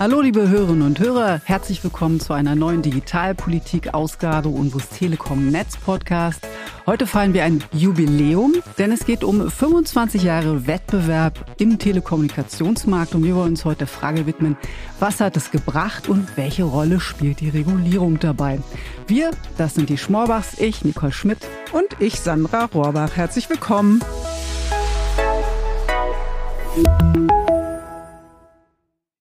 Hallo liebe Hörerinnen und Hörer, herzlich willkommen zu einer neuen Digitalpolitik-Ausgabe unseres Telekom Netz Podcast. Heute feiern wir ein Jubiläum, denn es geht um 25 Jahre Wettbewerb im Telekommunikationsmarkt und wir wollen uns heute der Frage widmen, was hat es gebracht und welche Rolle spielt die Regulierung dabei? Wir, das sind die Schmorbachs, ich, Nicole Schmidt und ich, Sandra Rohrbach. Herzlich willkommen.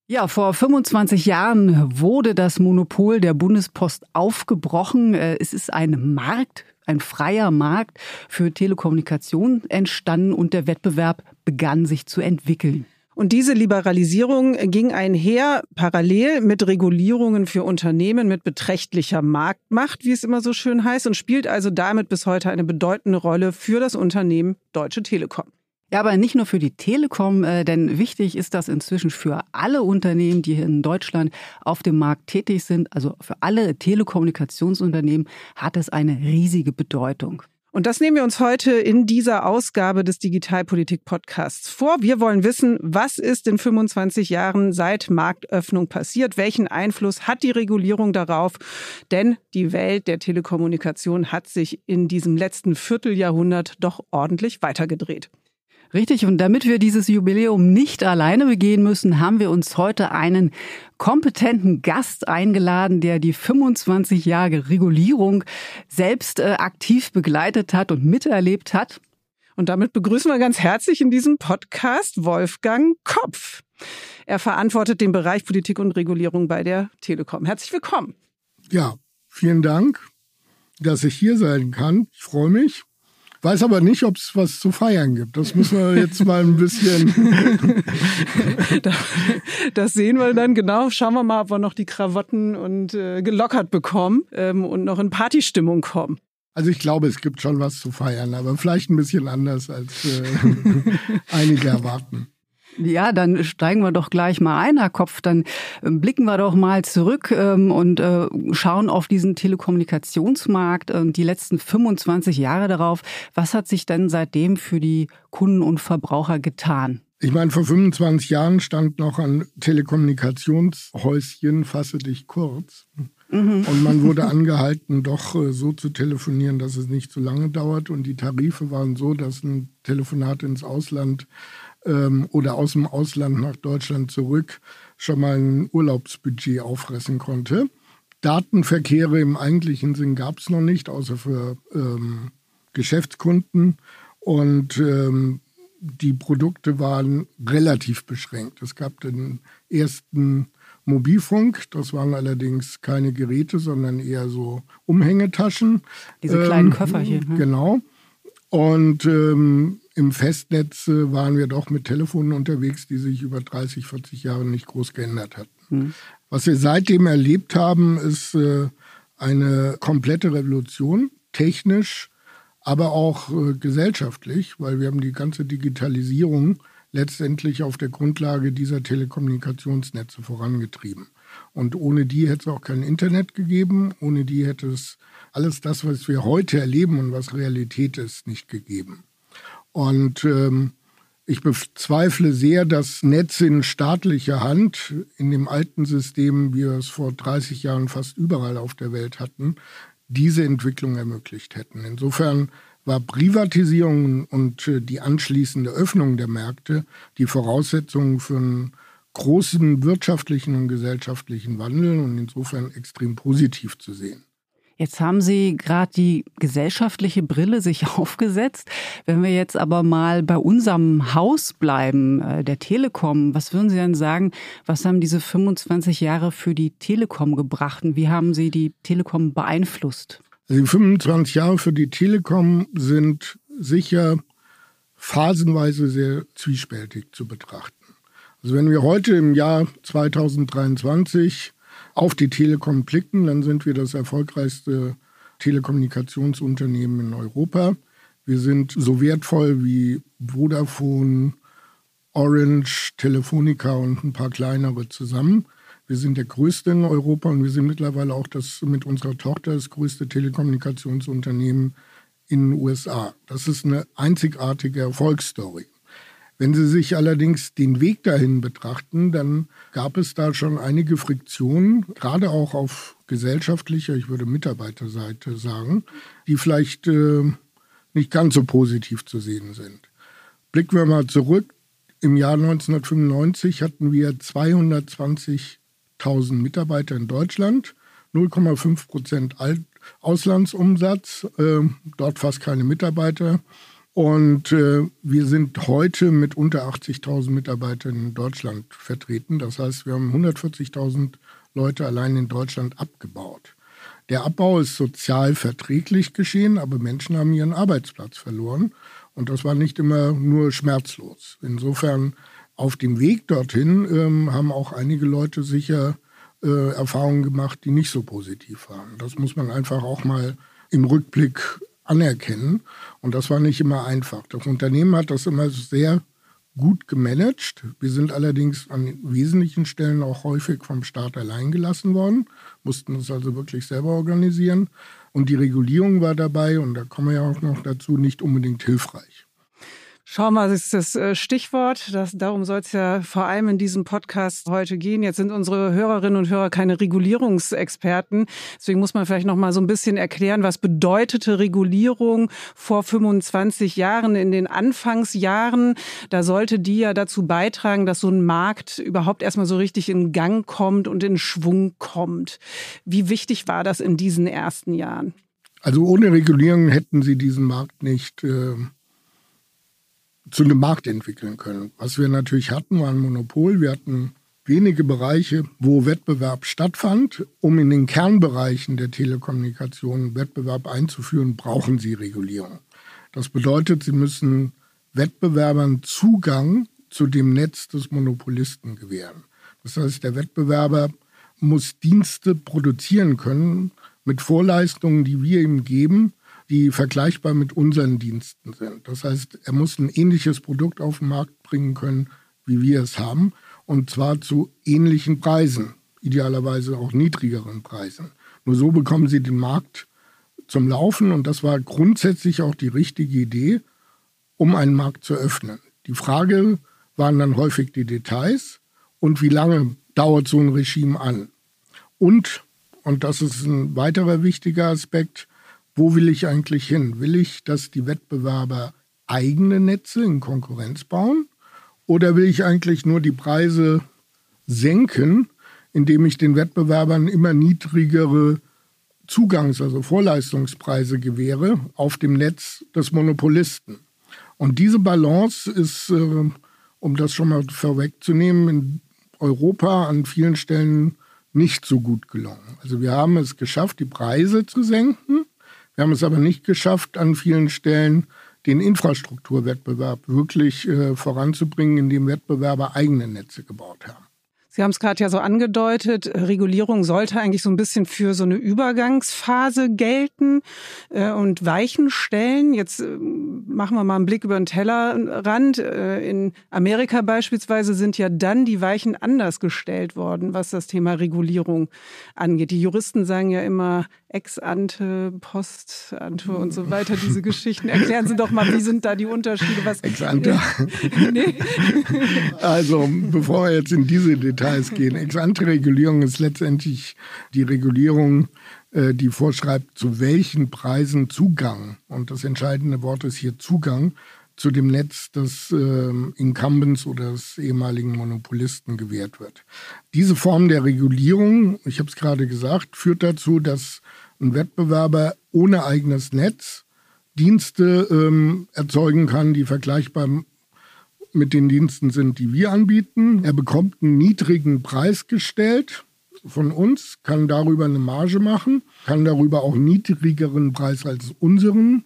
Ja, vor 25 Jahren wurde das Monopol der Bundespost aufgebrochen. Äh, es ist ein Markt, ein freier Markt für Telekommunikation entstanden und der Wettbewerb begann sich zu entwickeln. Und diese Liberalisierung ging einher parallel mit Regulierungen für Unternehmen mit beträchtlicher Marktmacht, wie es immer so schön heißt, und spielt also damit bis heute eine bedeutende Rolle für das Unternehmen Deutsche Telekom. Ja, aber nicht nur für die Telekom, äh, denn wichtig ist das inzwischen für alle Unternehmen, die hier in Deutschland auf dem Markt tätig sind. Also für alle Telekommunikationsunternehmen hat es eine riesige Bedeutung. Und das nehmen wir uns heute in dieser Ausgabe des Digitalpolitik-Podcasts vor. Wir wollen wissen, was ist in 25 Jahren seit Marktöffnung passiert? Welchen Einfluss hat die Regulierung darauf? Denn die Welt der Telekommunikation hat sich in diesem letzten Vierteljahrhundert doch ordentlich weitergedreht. Richtig, und damit wir dieses Jubiläum nicht alleine begehen müssen, haben wir uns heute einen kompetenten Gast eingeladen, der die 25 Jahre Regulierung selbst äh, aktiv begleitet hat und miterlebt hat. Und damit begrüßen wir ganz herzlich in diesem Podcast Wolfgang Kopf. Er verantwortet den Bereich Politik und Regulierung bei der Telekom. Herzlich willkommen. Ja, vielen Dank, dass ich hier sein kann. Ich freue mich. Weiß aber nicht, ob es was zu feiern gibt. Das müssen wir jetzt mal ein bisschen. das sehen wir dann genau. Schauen wir mal, ob wir noch die Krawatten und äh, gelockert bekommen ähm, und noch in Partystimmung kommen. Also ich glaube, es gibt schon was zu feiern, aber vielleicht ein bisschen anders, als äh, einige erwarten. Ja, dann steigen wir doch gleich mal ein, Herr Kopf. Dann ähm, blicken wir doch mal zurück ähm, und äh, schauen auf diesen Telekommunikationsmarkt äh, die letzten 25 Jahre darauf. Was hat sich denn seitdem für die Kunden und Verbraucher getan? Ich meine, vor 25 Jahren stand noch ein Telekommunikationshäuschen, fasse dich kurz. Mhm. Und man wurde angehalten, doch äh, so zu telefonieren, dass es nicht zu lange dauert. Und die Tarife waren so, dass ein Telefonat ins Ausland ähm, oder aus dem Ausland nach Deutschland zurück schon mal ein Urlaubsbudget auffressen konnte. Datenverkehre im eigentlichen Sinn gab es noch nicht, außer für ähm, Geschäftskunden. Und ähm, die Produkte waren relativ beschränkt. Es gab den ersten Mobilfunk, das waren allerdings keine Geräte, sondern eher so Umhängetaschen. Diese kleinen ähm, Köfferchen. Ne? Genau. Und ähm, im Festnetz äh, waren wir doch mit Telefonen unterwegs, die sich über 30, 40 Jahre nicht groß geändert hatten. Mhm. Was wir seitdem erlebt haben, ist äh, eine komplette Revolution, technisch, aber auch äh, gesellschaftlich, weil wir haben die ganze Digitalisierung letztendlich auf der Grundlage dieser Telekommunikationsnetze vorangetrieben. Und ohne die hätte es auch kein Internet gegeben, ohne die hätte es alles das, was wir heute erleben und was Realität ist, nicht gegeben. Und ähm, ich bezweifle sehr, dass Netze in staatlicher Hand in dem alten System, wie wir es vor 30 Jahren fast überall auf der Welt hatten, diese Entwicklung ermöglicht hätten. Insofern war Privatisierung und äh, die anschließende Öffnung der Märkte die Voraussetzungen für einen großen wirtschaftlichen und gesellschaftlichen Wandel und insofern extrem positiv zu sehen. Jetzt haben Sie gerade die gesellschaftliche Brille sich aufgesetzt. Wenn wir jetzt aber mal bei unserem Haus bleiben, äh, der Telekom, was würden Sie denn sagen, was haben diese 25 Jahre für die Telekom gebracht und wie haben Sie die Telekom beeinflusst? Die 25 Jahre für die Telekom sind sicher phasenweise sehr zwiespältig zu betrachten. Also wenn wir heute im Jahr 2023 auf die Telekom blicken, dann sind wir das erfolgreichste Telekommunikationsunternehmen in Europa. Wir sind so wertvoll wie Vodafone, Orange, Telefonica und ein paar kleinere zusammen. Wir sind der größte in Europa und wir sind mittlerweile auch das mit unserer Tochter das größte Telekommunikationsunternehmen in den USA. Das ist eine einzigartige Erfolgsstory. Wenn Sie sich allerdings den Weg dahin betrachten, dann gab es da schon einige Friktionen, gerade auch auf gesellschaftlicher, ich würde Mitarbeiterseite sagen, die vielleicht äh, nicht ganz so positiv zu sehen sind. Blicken wir mal zurück. Im Jahr 1995 hatten wir 220.000 Mitarbeiter in Deutschland, 0,5 Prozent Auslandsumsatz, äh, dort fast keine Mitarbeiter. Und äh, wir sind heute mit unter 80.000 Mitarbeitern in Deutschland vertreten. Das heißt, wir haben 140.000 Leute allein in Deutschland abgebaut. Der Abbau ist sozial verträglich geschehen, aber Menschen haben ihren Arbeitsplatz verloren. Und das war nicht immer nur schmerzlos. Insofern auf dem Weg dorthin ähm, haben auch einige Leute sicher äh, Erfahrungen gemacht, die nicht so positiv waren. Das muss man einfach auch mal im Rückblick anerkennen. Und das war nicht immer einfach. Das Unternehmen hat das immer sehr gut gemanagt. Wir sind allerdings an wesentlichen Stellen auch häufig vom Staat allein gelassen worden, mussten es also wirklich selber organisieren. Und die Regulierung war dabei, und da kommen wir ja auch noch dazu, nicht unbedingt hilfreich. Schau mal, das ist das äh, Stichwort. Das, darum soll es ja vor allem in diesem Podcast heute gehen. Jetzt sind unsere Hörerinnen und Hörer keine Regulierungsexperten. Deswegen muss man vielleicht noch mal so ein bisschen erklären, was bedeutete Regulierung vor 25 Jahren in den Anfangsjahren. Da sollte die ja dazu beitragen, dass so ein Markt überhaupt erstmal so richtig in Gang kommt und in Schwung kommt. Wie wichtig war das in diesen ersten Jahren? Also ohne Regulierung hätten Sie diesen Markt nicht äh zu einem Markt entwickeln können. Was wir natürlich hatten, war ein Monopol. Wir hatten wenige Bereiche, wo Wettbewerb stattfand. Um in den Kernbereichen der Telekommunikation Wettbewerb einzuführen, brauchen Sie Regulierung. Das bedeutet, Sie müssen Wettbewerbern Zugang zu dem Netz des Monopolisten gewähren. Das heißt, der Wettbewerber muss Dienste produzieren können mit Vorleistungen, die wir ihm geben, die vergleichbar mit unseren Diensten sind. Das heißt, er muss ein ähnliches Produkt auf den Markt bringen können, wie wir es haben, und zwar zu ähnlichen Preisen, idealerweise auch niedrigeren Preisen. Nur so bekommen Sie den Markt zum Laufen und das war grundsätzlich auch die richtige Idee, um einen Markt zu öffnen. Die Frage waren dann häufig die Details und wie lange dauert so ein Regime an. Und, und das ist ein weiterer wichtiger Aspekt, wo will ich eigentlich hin? Will ich, dass die Wettbewerber eigene Netze in Konkurrenz bauen? Oder will ich eigentlich nur die Preise senken, indem ich den Wettbewerbern immer niedrigere Zugangs-, also Vorleistungspreise gewähre auf dem Netz des Monopolisten? Und diese Balance ist, äh, um das schon mal vorwegzunehmen, in Europa an vielen Stellen nicht so gut gelungen. Also wir haben es geschafft, die Preise zu senken, wir haben es aber nicht geschafft, an vielen Stellen den Infrastrukturwettbewerb wirklich äh, voranzubringen, indem Wettbewerber eigene Netze gebaut haben. Sie haben es gerade ja so angedeutet, Regulierung sollte eigentlich so ein bisschen für so eine Übergangsphase gelten äh, und Weichen stellen. Jetzt äh, machen wir mal einen Blick über den Tellerrand. Äh, in Amerika beispielsweise sind ja dann die Weichen anders gestellt worden, was das Thema Regulierung angeht. Die Juristen sagen ja immer ex ante, post ante und so weiter, diese Geschichten. Erklären Sie doch mal, wie sind da die Unterschiede? Was ex ante? nee. Also, bevor wir jetzt in diese Details gehen. Ex-ante-Regulierung ist letztendlich die Regulierung, äh, die vorschreibt, zu welchen Preisen Zugang, und das entscheidende Wort ist hier Zugang, zu dem Netz des äh, Incumbents oder des ehemaligen Monopolisten gewährt wird. Diese Form der Regulierung, ich habe es gerade gesagt, führt dazu, dass ein Wettbewerber ohne eigenes Netz Dienste ähm, erzeugen kann, die vergleichbar mit den Diensten sind, die wir anbieten. Er bekommt einen niedrigen Preis gestellt von uns, kann darüber eine Marge machen, kann darüber auch niedrigeren Preis als unseren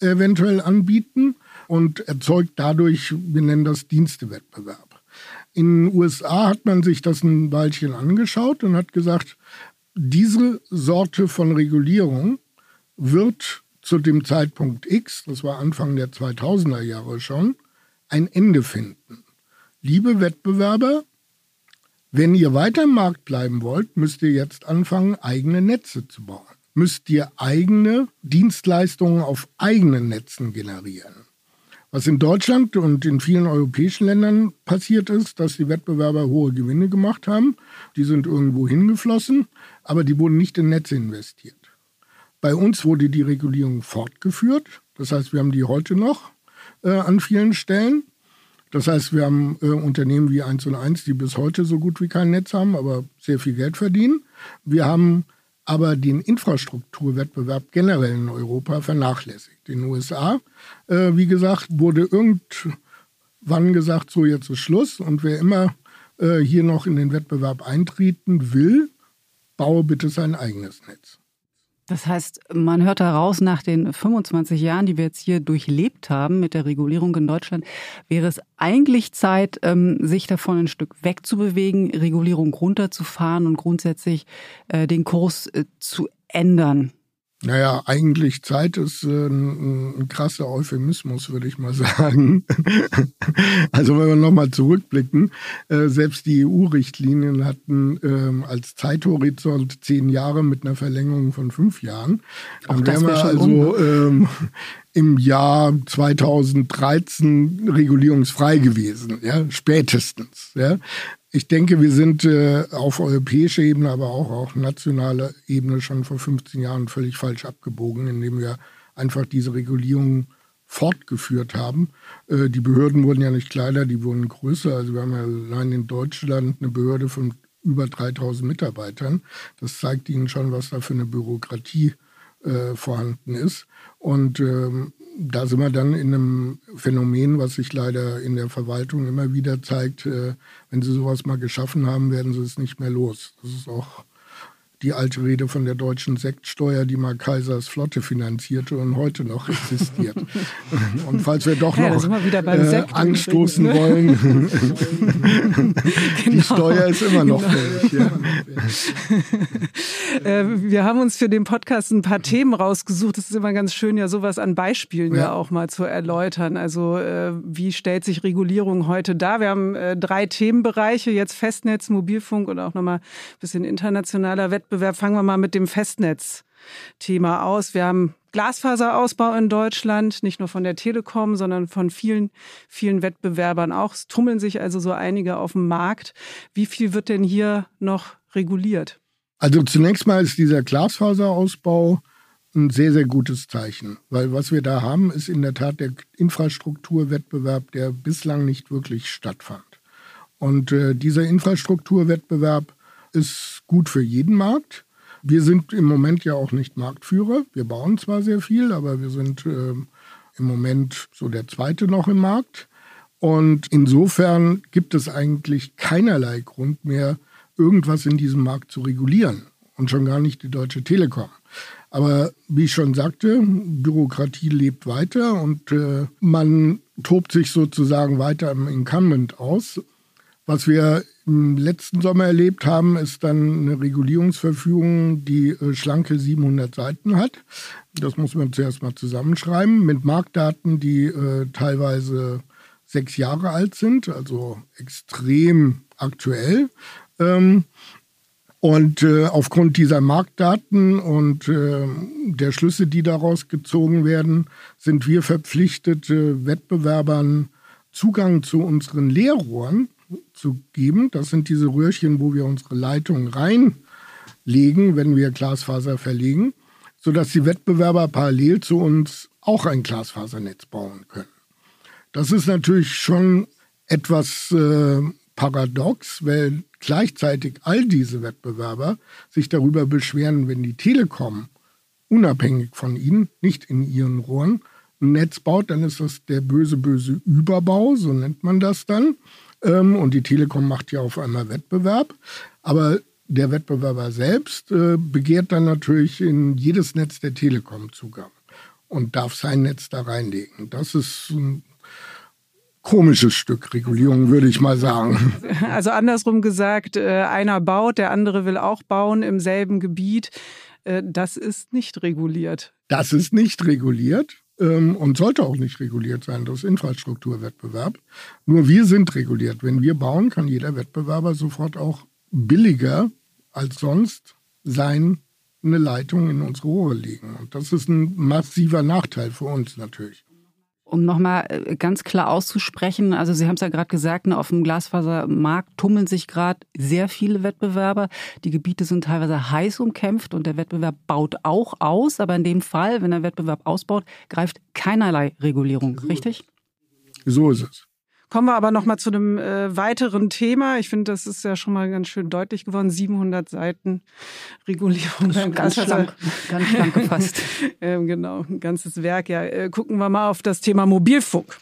eventuell anbieten und erzeugt dadurch, wir nennen das Dienstewettbewerb. In den USA hat man sich das ein Weilchen angeschaut und hat gesagt, diese Sorte von Regulierung wird zu dem Zeitpunkt X, das war Anfang der 2000er Jahre schon, ein Ende finden. Liebe Wettbewerber, wenn ihr weiter im Markt bleiben wollt, müsst ihr jetzt anfangen, eigene Netze zu bauen. Müsst ihr eigene Dienstleistungen auf eigenen Netzen generieren. Was in Deutschland und in vielen europäischen Ländern passiert ist, dass die Wettbewerber hohe Gewinne gemacht haben. Die sind irgendwo hingeflossen, aber die wurden nicht in Netze investiert. Bei uns wurde die Regulierung fortgeführt. Das heißt, wir haben die heute noch äh, an vielen Stellen. Das heißt, wir haben äh, Unternehmen wie 1 und 1, die bis heute so gut wie kein Netz haben, aber sehr viel Geld verdienen. Wir haben aber den Infrastrukturwettbewerb generell in Europa vernachlässigt. In den USA, äh, wie gesagt, wurde irgendwann gesagt, so jetzt ist Schluss und wer immer äh, hier noch in den Wettbewerb eintreten will, baue bitte sein eigenes Netz. Das heißt, man hört daraus, nach den 25 Jahren, die wir jetzt hier durchlebt haben mit der Regulierung in Deutschland, wäre es eigentlich Zeit, ähm, sich davon ein Stück wegzubewegen, Regulierung runterzufahren und grundsätzlich äh, den Kurs äh, zu ändern. Naja, eigentlich Zeit ist äh, ein, ein krasser Euphemismus, würde ich mal sagen. also wenn wir nochmal zurückblicken, äh, selbst die EU-Richtlinien hatten ähm, als Zeithorizont zehn Jahre mit einer Verlängerung von fünf Jahren. Dann wären wir also ähm, im Jahr 2013 regulierungsfrei gewesen, ja, spätestens. Ja. Ich denke, wir sind äh, auf europäischer Ebene, aber auch auf nationaler Ebene schon vor 15 Jahren völlig falsch abgebogen, indem wir einfach diese Regulierung fortgeführt haben. Äh, die Behörden wurden ja nicht kleiner, die wurden größer. Also wir haben ja allein in Deutschland eine Behörde von über 3000 Mitarbeitern. Das zeigt Ihnen schon, was da für eine Bürokratie äh, vorhanden ist. Und ähm, da sind wir dann in einem Phänomen, was sich leider in der Verwaltung immer wieder zeigt. Äh, wenn sie sowas mal geschaffen haben, werden sie es nicht mehr los. Das ist auch die alte Rede von der deutschen Sektsteuer, die mal Kaisers Flotte finanzierte und heute noch existiert. und falls wir doch noch ja, äh, anstoßen ne? wollen, genau. die Steuer ist immer noch genau. fällig. Ja. Äh, wir haben uns für den Podcast ein paar Themen rausgesucht. Es ist immer ganz schön, ja sowas an Beispielen ja, ja auch mal zu erläutern. Also äh, wie stellt sich Regulierung heute dar? Wir haben äh, drei Themenbereiche, jetzt Festnetz, Mobilfunk und auch nochmal ein bisschen internationaler Wettbewerb. Wettbewerb. Fangen wir mal mit dem Festnetz-Thema aus. Wir haben Glasfaserausbau in Deutschland, nicht nur von der Telekom, sondern von vielen, vielen Wettbewerbern auch. Es tummeln sich also so einige auf dem Markt. Wie viel wird denn hier noch reguliert? Also zunächst mal ist dieser Glasfaserausbau ein sehr, sehr gutes Zeichen, weil was wir da haben, ist in der Tat der Infrastrukturwettbewerb, der bislang nicht wirklich stattfand. Und äh, dieser Infrastrukturwettbewerb ist gut für jeden Markt. Wir sind im Moment ja auch nicht Marktführer. Wir bauen zwar sehr viel, aber wir sind äh, im Moment so der zweite noch im Markt. Und insofern gibt es eigentlich keinerlei Grund mehr, irgendwas in diesem Markt zu regulieren. Und schon gar nicht die Deutsche Telekom. Aber wie ich schon sagte, Bürokratie lebt weiter und äh, man tobt sich sozusagen weiter im Incumbent aus. Was wir letzten Sommer erlebt haben, ist dann eine Regulierungsverfügung, die äh, schlanke 700 Seiten hat. Das muss man zuerst mal zusammenschreiben mit Marktdaten, die äh, teilweise sechs Jahre alt sind, also extrem aktuell. Ähm, und äh, aufgrund dieser Marktdaten und der Schlüsse, die daraus gezogen werden, sind wir verpflichtet, Wettbewerbern Zugang zu unseren Leerrohren zu geben. Das sind diese Röhrchen, wo wir unsere Leitung reinlegen, wenn wir Glasfaser verlegen, sodass die Wettbewerber parallel zu uns auch ein Glasfasernetz bauen können. Das ist natürlich schon etwas äh, paradox, weil gleichzeitig all diese Wettbewerber sich darüber beschweren, wenn die Telekom unabhängig von ihnen, nicht in ihren Rohren, ein Netz baut, dann ist das der böse, böse Überbau, so nennt man das dann. Ähm, und die Telekom macht ja auf einmal Wettbewerb. Aber der Wettbewerber selbst äh, begehrt dann natürlich in jedes Netz der Telekom Zugang und darf sein Netz da reinlegen. Das ist ein komisches Stück Regulierung, würde ich mal sagen. Also andersrum gesagt, äh, einer baut, der andere will auch bauen im selben Gebiet. Äh, das ist nicht reguliert. Das ist nicht reguliert ähm, und sollte auch nicht reguliert sein. Ist Infrastrukturwettbewerb. Nur wir sind reguliert. Wenn wir bauen, kann jeder Wettbewerber sofort auch billiger als sonst sein eine Leitung in unsere Rohre legen. Und das ist ein massiver Nachteil für uns natürlich. Um nochmal äh, ganz klar auszusprechen, also Sie haben es ja gerade gesagt, ne, auf dem Glasfasermarkt tummeln sich gerade sehr viele Wettbewerber. Die Gebiete sind teilweise heiß umkämpft und der Wettbewerb baut auch aus. Aber in dem Fall, wenn der Wettbewerb ausbaut, greift keinerlei Regulierung, richtig? So ist es. Kommen wir aber noch mal zu einem äh, weiteren Thema. Ich finde, das ist ja schon mal ganz schön deutlich geworden. 700 Seiten Regulierung beim ganz schlank, ganz schlank gefasst. ähm, genau, ein ganzes Werk. Ja, äh, gucken wir mal auf das Thema Mobilfunk.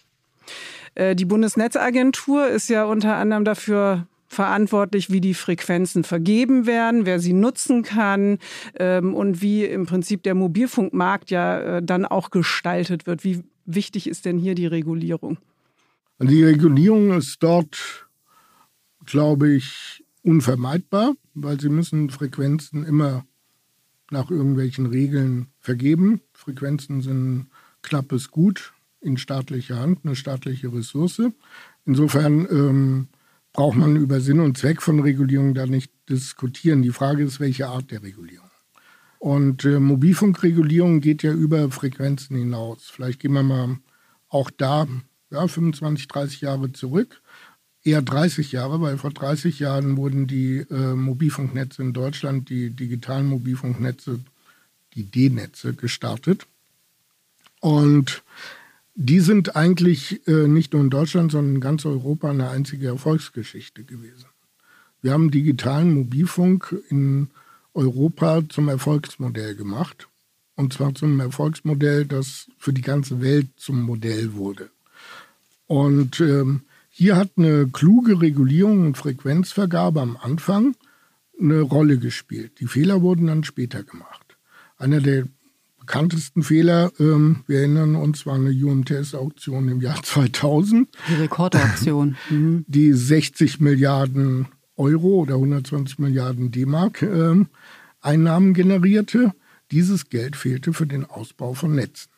Äh, die Bundesnetzagentur ist ja unter anderem dafür verantwortlich, wie die Frequenzen vergeben werden, wer sie nutzen kann ähm, und wie im Prinzip der Mobilfunkmarkt ja äh, dann auch gestaltet wird. Wie wichtig ist denn hier die Regulierung? Die Regulierung ist dort, glaube ich, unvermeidbar, weil sie müssen Frequenzen immer nach irgendwelchen Regeln vergeben. Frequenzen sind knappes Gut in staatlicher Hand, eine staatliche Ressource. Insofern ähm, braucht man über Sinn und Zweck von Regulierung da nicht diskutieren. Die Frage ist, welche Art der Regulierung. Und äh, Mobilfunkregulierung geht ja über Frequenzen hinaus. Vielleicht gehen wir mal auch da ja, 25, 30 Jahre zurück. Eher 30 Jahre, weil vor 30 Jahren wurden die äh, Mobilfunknetze in Deutschland, die digitalen Mobilfunknetze, die D-Netze gestartet. Und die sind eigentlich äh, nicht nur in Deutschland, sondern in ganz Europa eine einzige Erfolgsgeschichte gewesen. Wir haben digitalen Mobilfunk in Europa zum Erfolgsmodell gemacht. Und zwar zum Erfolgsmodell, das für die ganze Welt zum Modell wurde. Und ähm, hier hat eine kluge Regulierung und Frequenzvergabe am Anfang eine Rolle gespielt. Die Fehler wurden dann später gemacht. Einer der bekanntesten Fehler, ähm, wir erinnern uns, war eine UMTS-Auktion im Jahr 2000. Die Rekordauktion. Mhm. Die 60 Milliarden Euro oder 120 Milliarden D-Mark äh, Einnahmen generierte. Dieses Geld fehlte für den Ausbau von Netzen.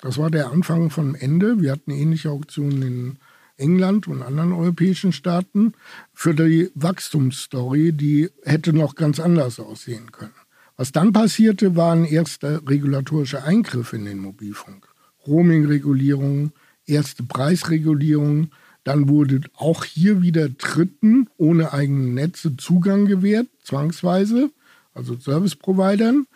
Das war der Anfang vom Ende. Wir hatten ähnliche Auktionen in England und anderen europäischen Staaten für die Wachstumsstory, die hätte noch ganz anders aussehen können. Was dann passierte, waren erste regulatorische Eingriffe in den Mobilfunk. Roaming-Regulierung, erste Preisregulierung. Dann wurde auch hier wieder Dritten ohne eigene Netze Zugang gewährt, zwangsweise, also Service-Providern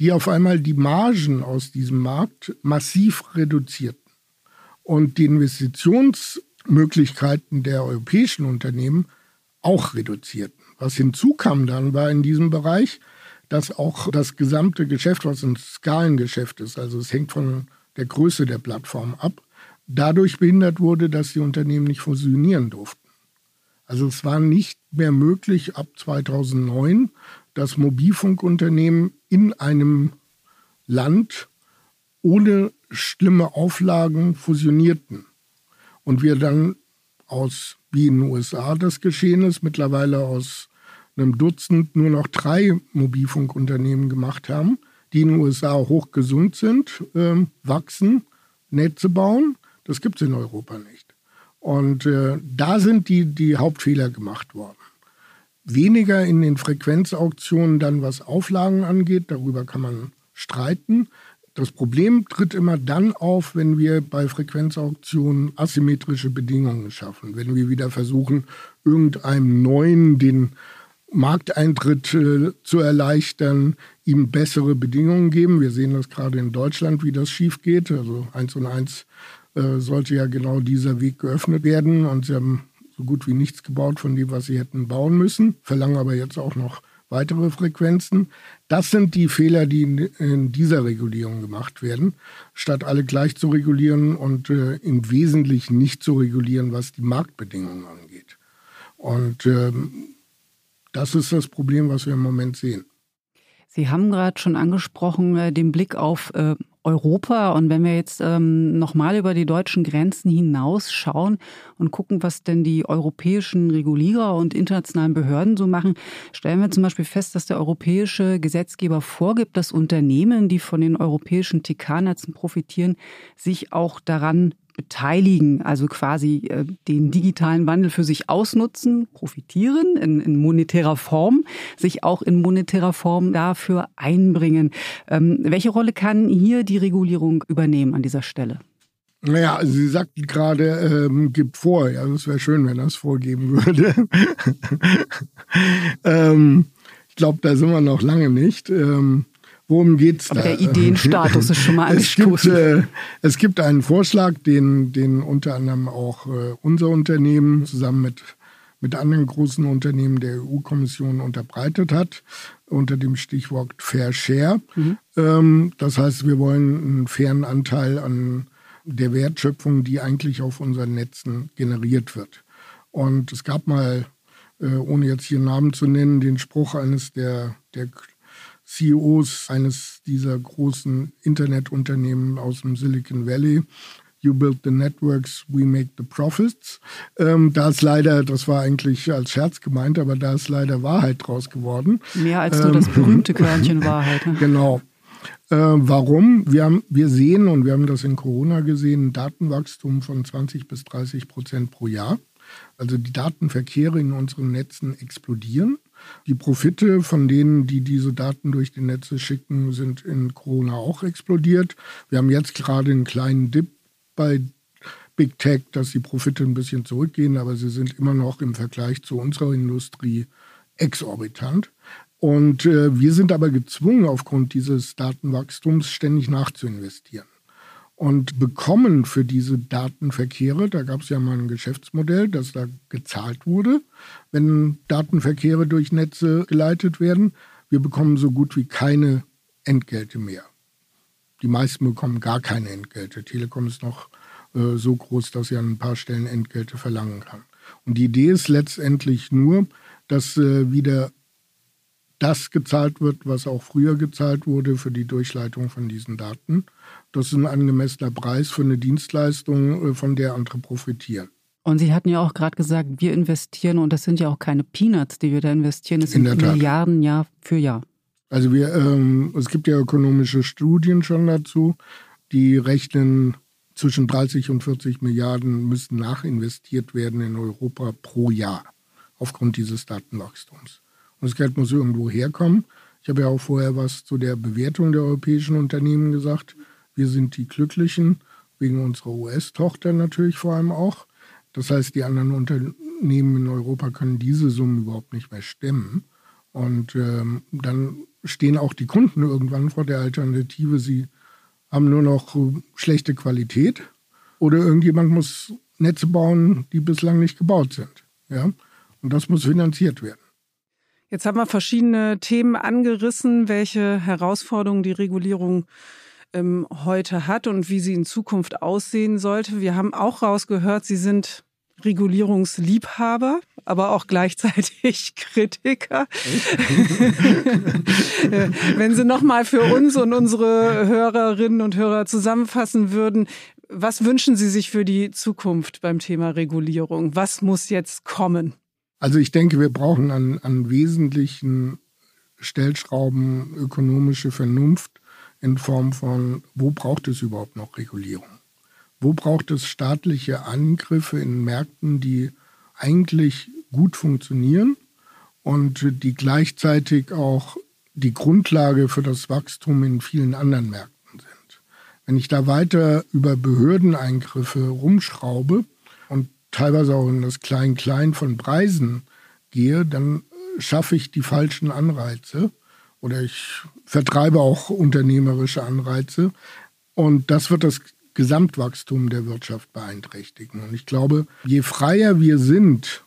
die auf einmal die Margen aus diesem Markt massiv reduzierten und die Investitionsmöglichkeiten der europäischen Unternehmen auch reduzierten. Was hinzukam dann war in diesem Bereich, dass auch das gesamte Geschäft, was ein Skalengeschäft ist, also es hängt von der Größe der Plattform ab, dadurch behindert wurde, dass die Unternehmen nicht fusionieren durften. Also es war nicht mehr möglich ab 2009 dass Mobilfunkunternehmen in einem Land ohne schlimme Auflagen fusionierten. Und wir dann aus, wie in den USA das geschehen ist, mittlerweile aus einem Dutzend nur noch drei Mobilfunkunternehmen gemacht haben, die in den USA hochgesund sind, äh, wachsen, Netze bauen. Das gibt es in Europa nicht. Und äh, da sind die, die Hauptfehler gemacht worden weniger in den Frequenzauktionen dann, was Auflagen angeht. Darüber kann man streiten. Das Problem tritt immer dann auf, wenn wir bei Frequenzauktionen asymmetrische Bedingungen schaffen. Wenn wir wieder versuchen, irgendeinem Neuen den Markteintritt äh, zu erleichtern, ihm bessere Bedingungen geben. Wir sehen das gerade in Deutschland, wie das schief geht. Also eins und eins äh, sollte ja genau dieser Weg geöffnet werden. Und Sie haben so gut wie nichts gebaut von dem, was sie hätten bauen müssen, verlangen aber jetzt auch noch weitere Frequenzen. Das sind die Fehler, die in, dieser Regulierung gemacht werden, statt alle gleich zu regulieren und äh, im Wesentlichen nicht zu regulieren, was die Marktbedingungen angeht. Und ähm, das ist das Problem, was wir im Moment sehen. Sie haben gerade schon angesprochen, äh, den Blick auf äh, Europa. Und wenn wir jetzt ähm, nochmal über die deutschen Grenzen hinaus schauen und gucken, was denn die europäischen Regulierer und internationalen Behörden so machen, stellen wir zum Beispiel fest, dass der europäische Gesetzgeber vorgibt, dass Unternehmen, die von den europäischen TK-Netzen profitieren, sich auch daran beteiligen, also quasi äh, den digitalen Wandel für sich ausnutzen, profitieren in, in, monetärer Form, sich auch in monetärer Form dafür einbringen. Ähm, welche Rolle kann hier die Regulierung übernehmen an dieser Stelle? Naja, also Sie sagten gerade, ähm, gibt vor. Ja, das wäre schön, wenn das vorgeben würde. ähm, ich glaube, da sind wir noch lange nicht. Ähm, worum geht's Aber da? der Ideenstatus ist schon mal angestoßen. Es gibt, äh, es gibt einen Vorschlag, den, den unter anderem auch äh, unser Unternehmen zusammen mit, mit anderen großen Unternehmen der EU-Kommission unterbreitet hat, unter dem Stichwort Fair Share. Mhm. Ähm, das heißt, wir wollen einen fairen Anteil an der Wertschöpfung, die eigentlich auf unseren Netzen generiert wird. Und es gab mal, äh, ohne jetzt hier Namen zu nennen, den Spruch eines der, der CEOs eines dieser großen Internetunternehmen aus dem Silicon Valley. You build the networks, we make the profits. Ähm, da ist leider, das war eigentlich als Scherz gemeint, aber da ist leider Wahrheit draus geworden. Mehr als nur ähm, das berühmte Körnchen Wahrheit. Ne? Genau. Äh, warum? Wir, haben, wir sehen, und wir haben das in Corona gesehen, ein Datenwachstum von 20 bis 30 Prozent pro Jahr. Also die Datenverkehre in unseren Netzen explodieren. Die Profite von denen, die diese Daten durch die Netze schicken, sind in Corona auch explodiert. Wir haben jetzt gerade einen kleinen Dip bei Big Tech, dass die Profite ein bisschen zurückgehen, aber sie sind immer noch im Vergleich zu unserer Industrie exorbitant. Und äh, wir sind aber gezwungen, aufgrund dieses Datenwachstums ständig nachzuinvestieren. Und bekommen für diese Datenverkehre, da gab es ja mal ein Geschäftsmodell, dass da gezahlt wurde, wenn Datenverkehre durch Netze geleitet werden. Wir bekommen so gut wie keine Entgelte mehr. Die meisten bekommen gar keine Entgelte. Telekom ist noch äh, so groß, dass sie an ein paar Stellen Entgelte verlangen kann. Und die Idee ist letztendlich nur, dass äh, wieder das gezahlt wird, was auch früher gezahlt wurde für die Durchleitung von diesen Daten. Das ist ein angemessener Preis für eine Dienstleistung, äh, von der andere profitieren. Und Sie hatten ja auch gerade gesagt, wir investieren und das sind ja auch keine Peanuts, die wir da investieren, das sind Milliarden Jahr für Jahr. Also wir, ähm, es gibt ja ökonomische Studien schon dazu, die rechnen zwischen 30 und 40 Milliarden müssen nachinvestiert werden in Europa pro Jahr aufgrund dieses Datenwachstums. Und das Geld muss irgendwo herkommen. Ich habe ja auch vorher was zu der Bewertung der europäischen Unternehmen gesagt. Wir sind die Glücklichen, wegen unserer US-Tochter natürlich vor allem auch. Das heißt, die anderen Unternehmen in Europa können diese Summen überhaupt nicht mehr stemmen. Und ähm, dann stehen auch die Kunden irgendwann vor der Alternative, sie haben nur noch schlechte Qualität oder irgendjemand muss Netze bauen, die bislang nicht gebaut sind. Ja? Und das muss finanziert werden. Jetzt haben wir verschiedene Themen angerissen, welche Herausforderungen die Regulierung ähm, heute hat und wie sie in Zukunft aussehen sollte. Wir haben auch rausgehört, Sie sind Regulierungsliebhaber, aber auch gleichzeitig Kritiker. Wenn Sie nochmal für uns und unsere Hörerinnen und Hörer zusammenfassen würden, was wünschen Sie sich für die Zukunft beim Thema Regulierung? Was muss jetzt kommen? Also ich denke, wir brauchen an, an wesentlichen Stellschrauben ökonomische Vernunft in Form von, wo braucht es überhaupt noch Regulierung? Wo braucht es staatliche Angriffe in Märkten, die eigentlich gut funktionieren und die gleichzeitig auch die Grundlage für das Wachstum in vielen anderen Märkten sind? Wenn ich da weiter über Behördeneingriffe rumschraube, teilweise auch in das Klein-Klein von Preisen gehe, dann schaffe ich die falschen Anreize oder ich vertreibe auch unternehmerische Anreize. Und das wird das Gesamtwachstum der Wirtschaft beeinträchtigen. Und ich glaube, je freier wir sind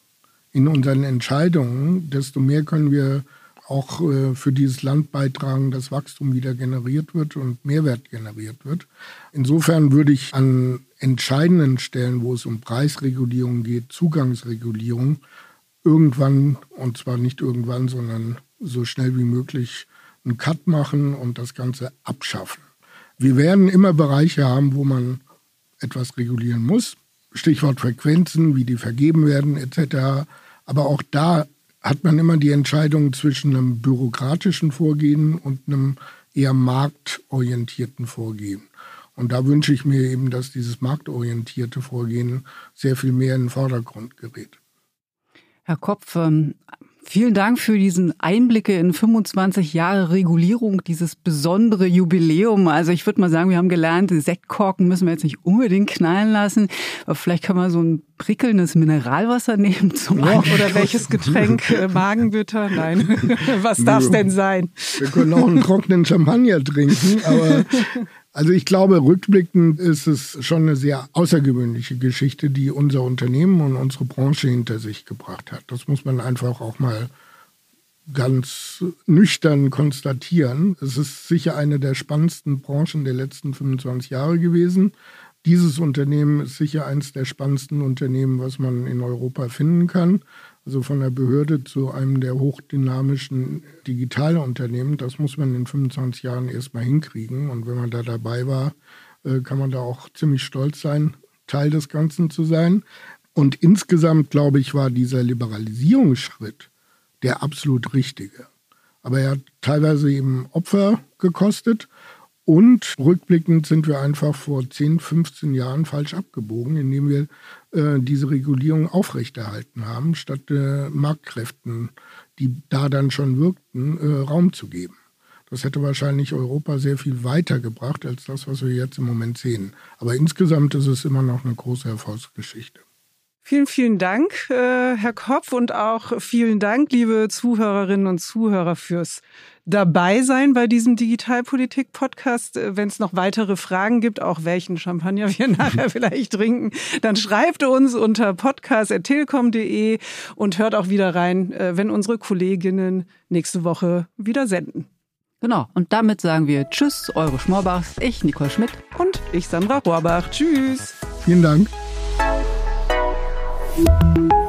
in unseren Entscheidungen, desto mehr können wir auch äh, für dieses Land beitragen, dass Wachstum wieder generiert wird und Mehrwert generiert wird. Insofern würde ich an entscheidenden Stellen, wo es um Preisregulierung geht, Zugangsregulierung, irgendwann, und zwar nicht irgendwann, sondern so schnell wie möglich, einen Cut machen und das Ganze abschaffen. Wir werden immer Bereiche haben, wo man etwas regulieren muss. Stichwort Frequenzen, wie die vergeben werden etc. Aber auch da hat man immer die Entscheidung zwischen einem bürokratischen Vorgehen und einem eher marktorientierten Vorgehen. Und da wünsche ich mir eben, dass dieses marktorientierte Vorgehen sehr viel mehr in den Vordergrund gerät. Herr Kopf, ähm, Vielen Dank für diesen Einblicke in 25 Jahre Regulierung, dieses besondere Jubiläum. Also ich würde mal sagen, wir haben gelernt, Sektkorken müssen wir jetzt nicht unbedingt knallen lassen. Aber vielleicht kann man so ein prickelndes Mineralwasser nehmen zum ja, Oder welches Getränk? Äh, Magenbitter? Nein. Was darf es denn sein? Wir können auch einen trockenen Champagner trinken, aber also ich glaube, rückblickend ist es schon eine sehr außergewöhnliche Geschichte, die unser Unternehmen und unsere Branche hinter sich gebracht hat. Das muss man einfach auch mal ganz nüchtern konstatieren. Es ist sicher eine der spannendsten Branchen der letzten 25 Jahre gewesen. Dieses Unternehmen ist sicher eines der spannendsten Unternehmen, was man in Europa finden kann also von der Behörde zu einem der hochdynamischen Digitalunternehmen. Das muss man in 25 Jahren erstmal hinkriegen. Und wenn man da dabei war, äh, kann man da auch ziemlich stolz sein, Teil des Ganzen zu sein. Und insgesamt, glaube ich, war dieser Liberalisierungsschritt der absolut richtige. Aber er hat teilweise eben Opfer gekostet. Und rückblickend sind wir einfach vor 10, 15 Jahren falsch abgebogen, indem wir äh, diese Regulierung aufrechterhalten haben, statt äh, Marktkräften, die da dann schon wirkten, äh, Raum zu geben. Das hätte wahrscheinlich Europa sehr viel weiter gebracht als das, was wir jetzt im Moment sehen. Aber insgesamt ist es immer noch eine große Erfolgsgeschichte. Vielen, vielen Dank, äh, Herr Kopf, und auch vielen Dank, liebe Zuhörerinnen und Zuhörer, fürs dabei sein bei diesem Digitalpolitik-Podcast. Äh, wenn es noch weitere Fragen gibt, auch welchen Champagner wir nachher vielleicht trinken, dann schreibt uns unter podcast.telekom.de und hört auch wieder rein, äh, wenn unsere Kolleginnen nächste Woche wieder senden. Genau, und damit sagen wir Tschüss, eure Schmorbachs, ich Nicole Schmidt und ich Sandra Rohrbach. Tschüss. Vielen Dank. Thank you.